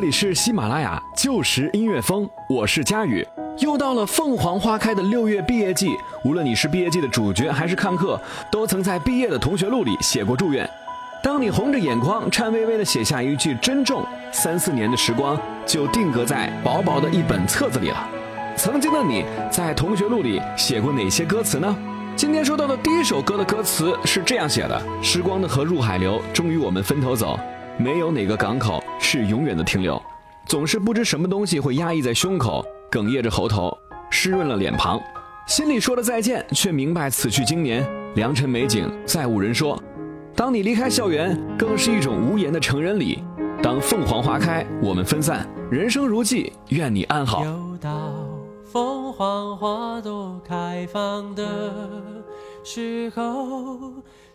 这里是喜马拉雅旧时音乐风，我是佳宇。又到了凤凰花开的六月毕业季，无论你是毕业季的主角还是看客，都曾在毕业的同学录里写过祝愿。当你红着眼眶，颤巍巍地写下一句“珍重”，三四年的时光就定格在薄薄的一本册子里了。曾经的你在同学录里写过哪些歌词呢？今天说到的第一首歌的歌词是这样写的：“时光的河入海流，终于我们分头走。”没有哪个港口是永远的停留，总是不知什么东西会压抑在胸口，哽咽着喉头，湿润了脸庞，心里说了再见，却明白此去经年，良辰美景再无人说。当你离开校园，更是一种无言的成人礼。当凤凰花开，我们分散，人生如寄，愿你安好。又到凤凰花朵开放的时候。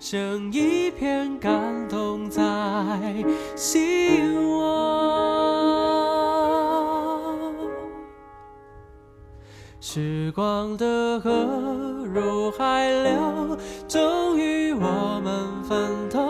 剩一片感动在心窝。时光的河入海流，终于我们分头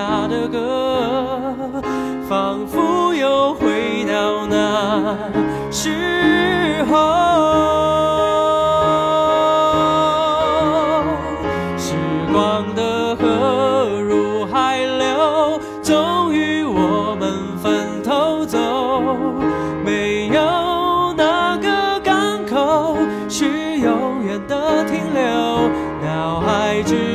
下的歌仿佛又回到那时候时光的河入海流终于我们分头走。没有哪个港口是永远的停留脑海之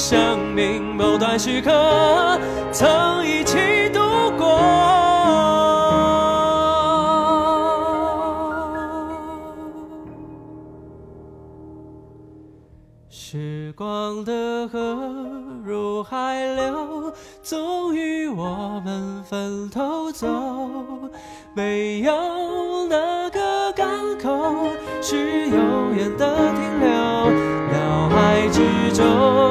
生命某段时刻曾一起度过。时光的河。入海流，终于我们分头走。没有哪个港口是永远的停留。脑海之中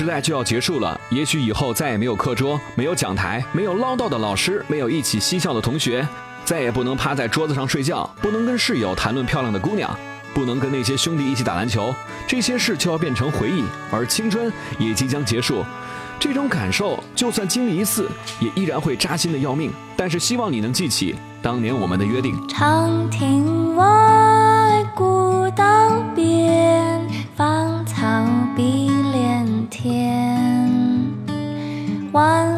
时代就要结束了，也许以后再也没有课桌，没有讲台，没有唠叨的老师，没有一起嬉笑的同学，再也不能趴在桌子上睡觉，不能跟室友谈论漂亮的姑娘，不能跟那些兄弟一起打篮球，这些事就要变成回忆，而青春也即将结束。这种感受，就算经历一次，也依然会扎心的要命。但是希望你能记起当年我们的约定。长亭外，one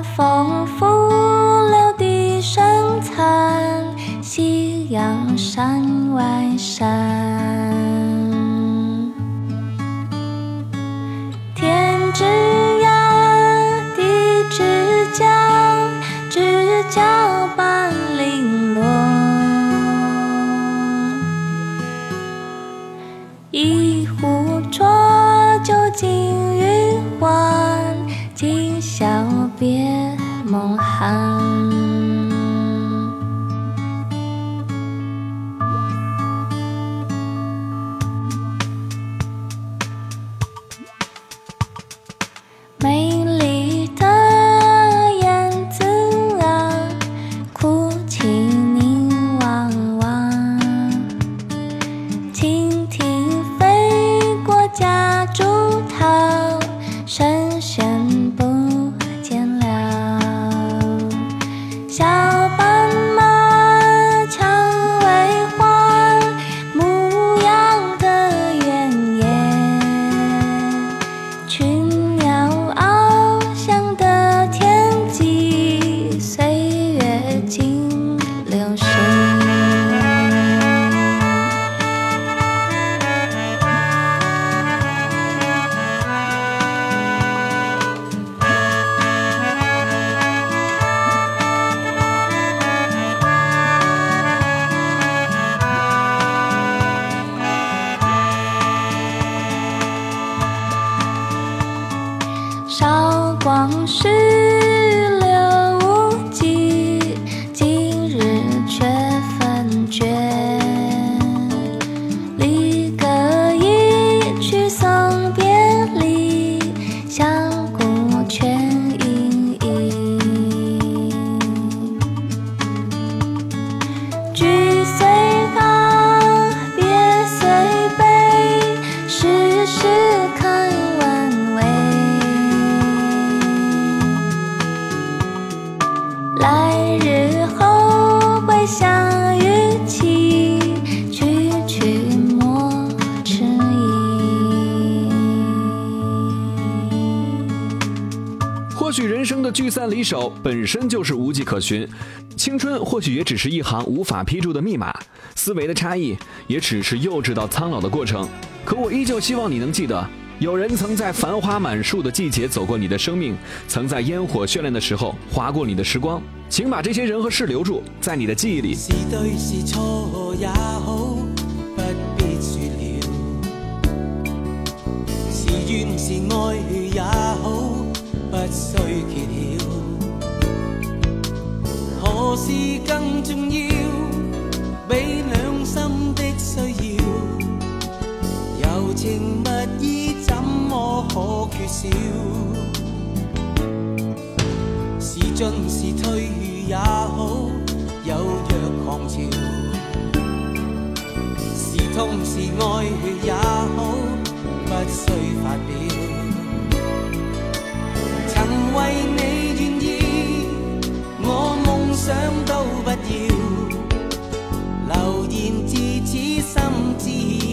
聚散离手本身就是无迹可寻，青春或许也只是一行无法批注的密码，思维的差异也只是幼稚到苍老的过程。可我依旧希望你能记得，有人曾在繁花满树的季节走过你的生命，曾在烟火绚烂的时候划过你的时光。请把这些人和事留住，在你的记忆里。是对是错也好，不必說了。是怨是愛也好，不需揭曉。何事更重要？比兩心的需要，柔情蜜意怎麼可缺少？是进是退也好，有若狂潮；是痛是愛也好，不需發表。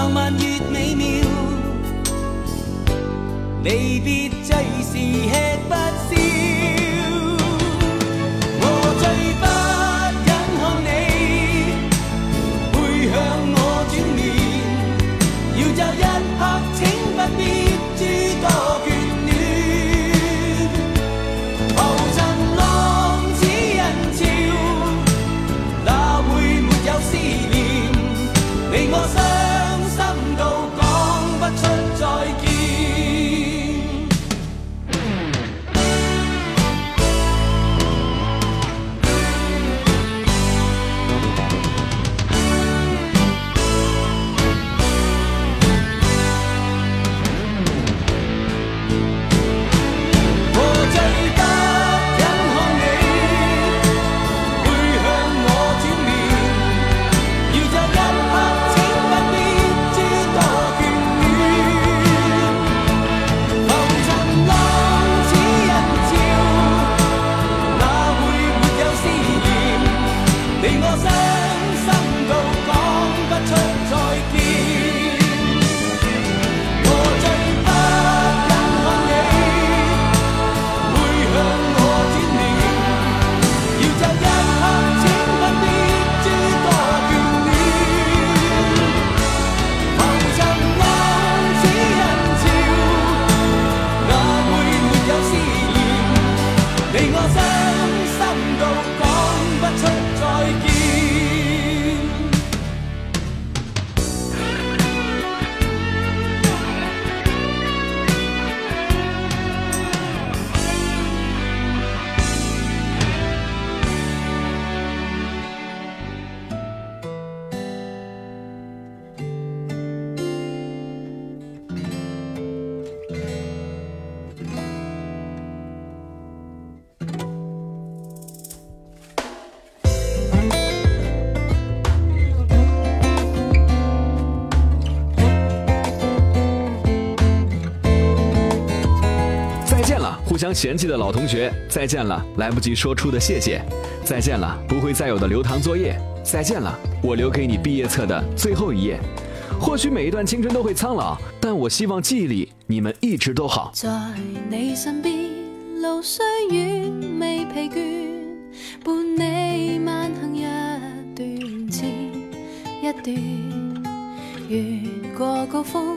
浪漫越美妙，离别最是吃不消。再见了，互相嫌弃的老同学；再见了，来不及说出的谢谢；再见了，不会再有的留堂作业；再见了，我留给你毕业册的最后一页。或许每一段青春都会苍老，但我希望记忆里你们一直都好。在你身边，路虽远未疲倦，伴你慢行一段接一段，越过高峰，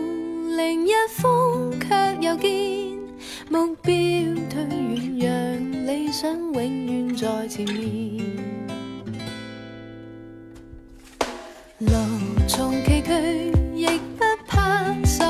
另一峰却又见，目标推远，让理想永远在前面。路纵崎岖，亦不怕受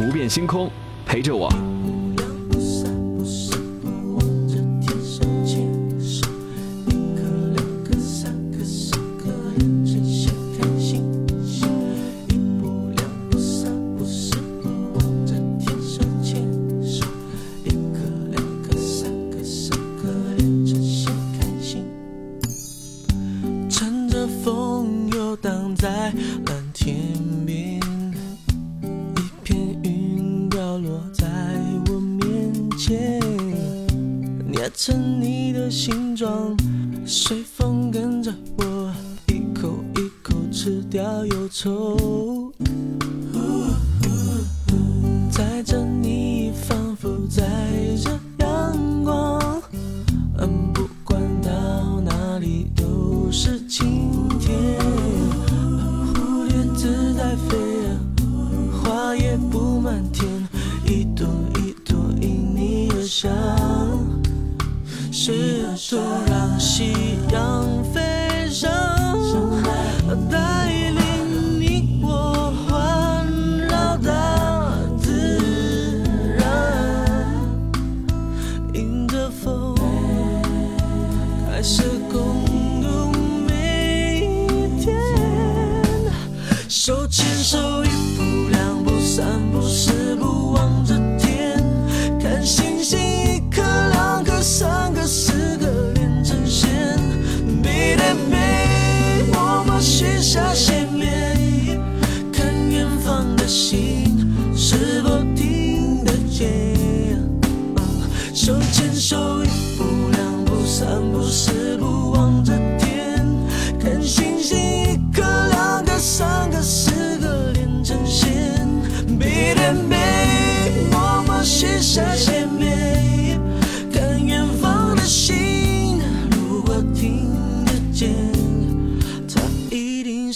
不变星空陪着我。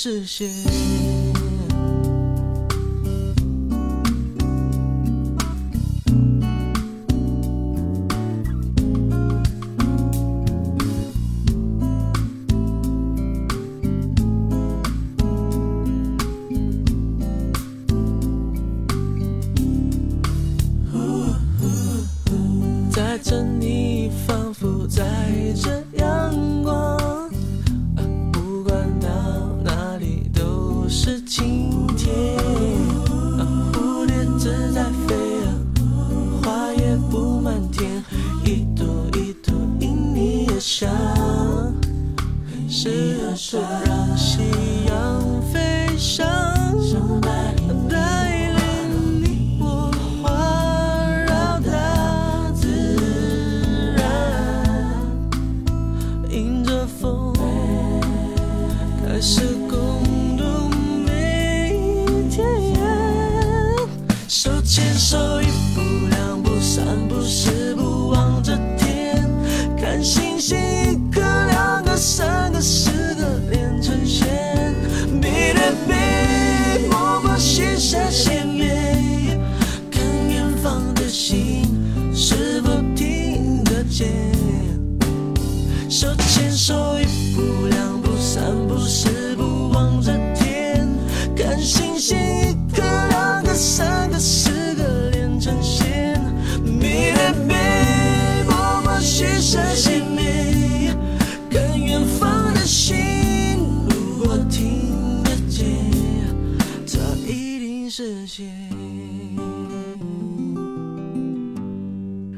视线一个、两个、三个、四个，连成线。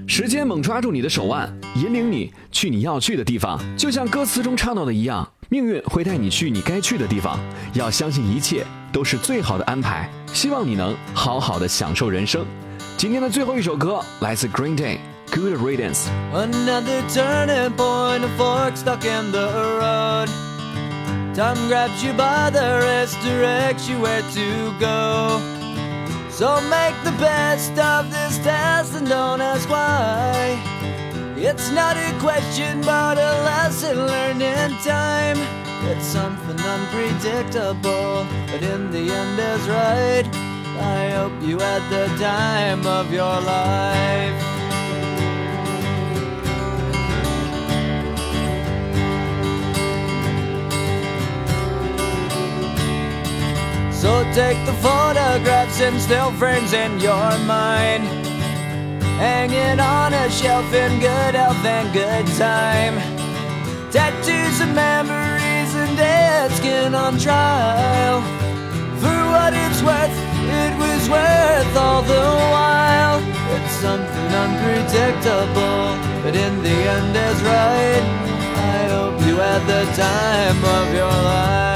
时间猛抓住你的手腕，引领你去你要去的地方，就像歌词中唱到的一样，命运会带你去你该去的地方，要相信一切。都是最好的安排。希望你能好好的享受人生。今天的最后一首歌来自 Green Day。Good riddance. Another turning point, a fork stuck in the road. Time grabs you by the wrist, directs you where to go. So make the best of this test and don't ask why. It's not a question, but a lesson learned in time. It's something unpredictable, but in the end is right. I hope you had the time of your life. So take the photographs and still frames in your mind. Hanging on a shelf in good health and good time. Tattoos of memories skin on trial. For what it's worth, it was worth all the while. It's something unpredictable, but in the end is right. I hope you had the time of your life.